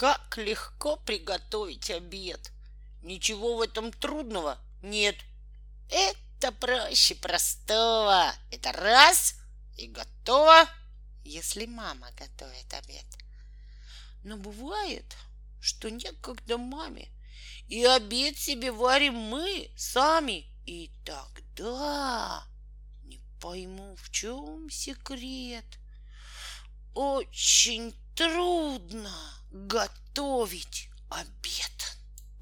Как легко приготовить обед. Ничего в этом трудного нет. Это проще простого. Это раз и готово, если мама готовит обед. Но бывает, что некогда маме, и обед себе варим мы сами. И тогда не пойму, в чем секрет. Очень трудно готовить обед.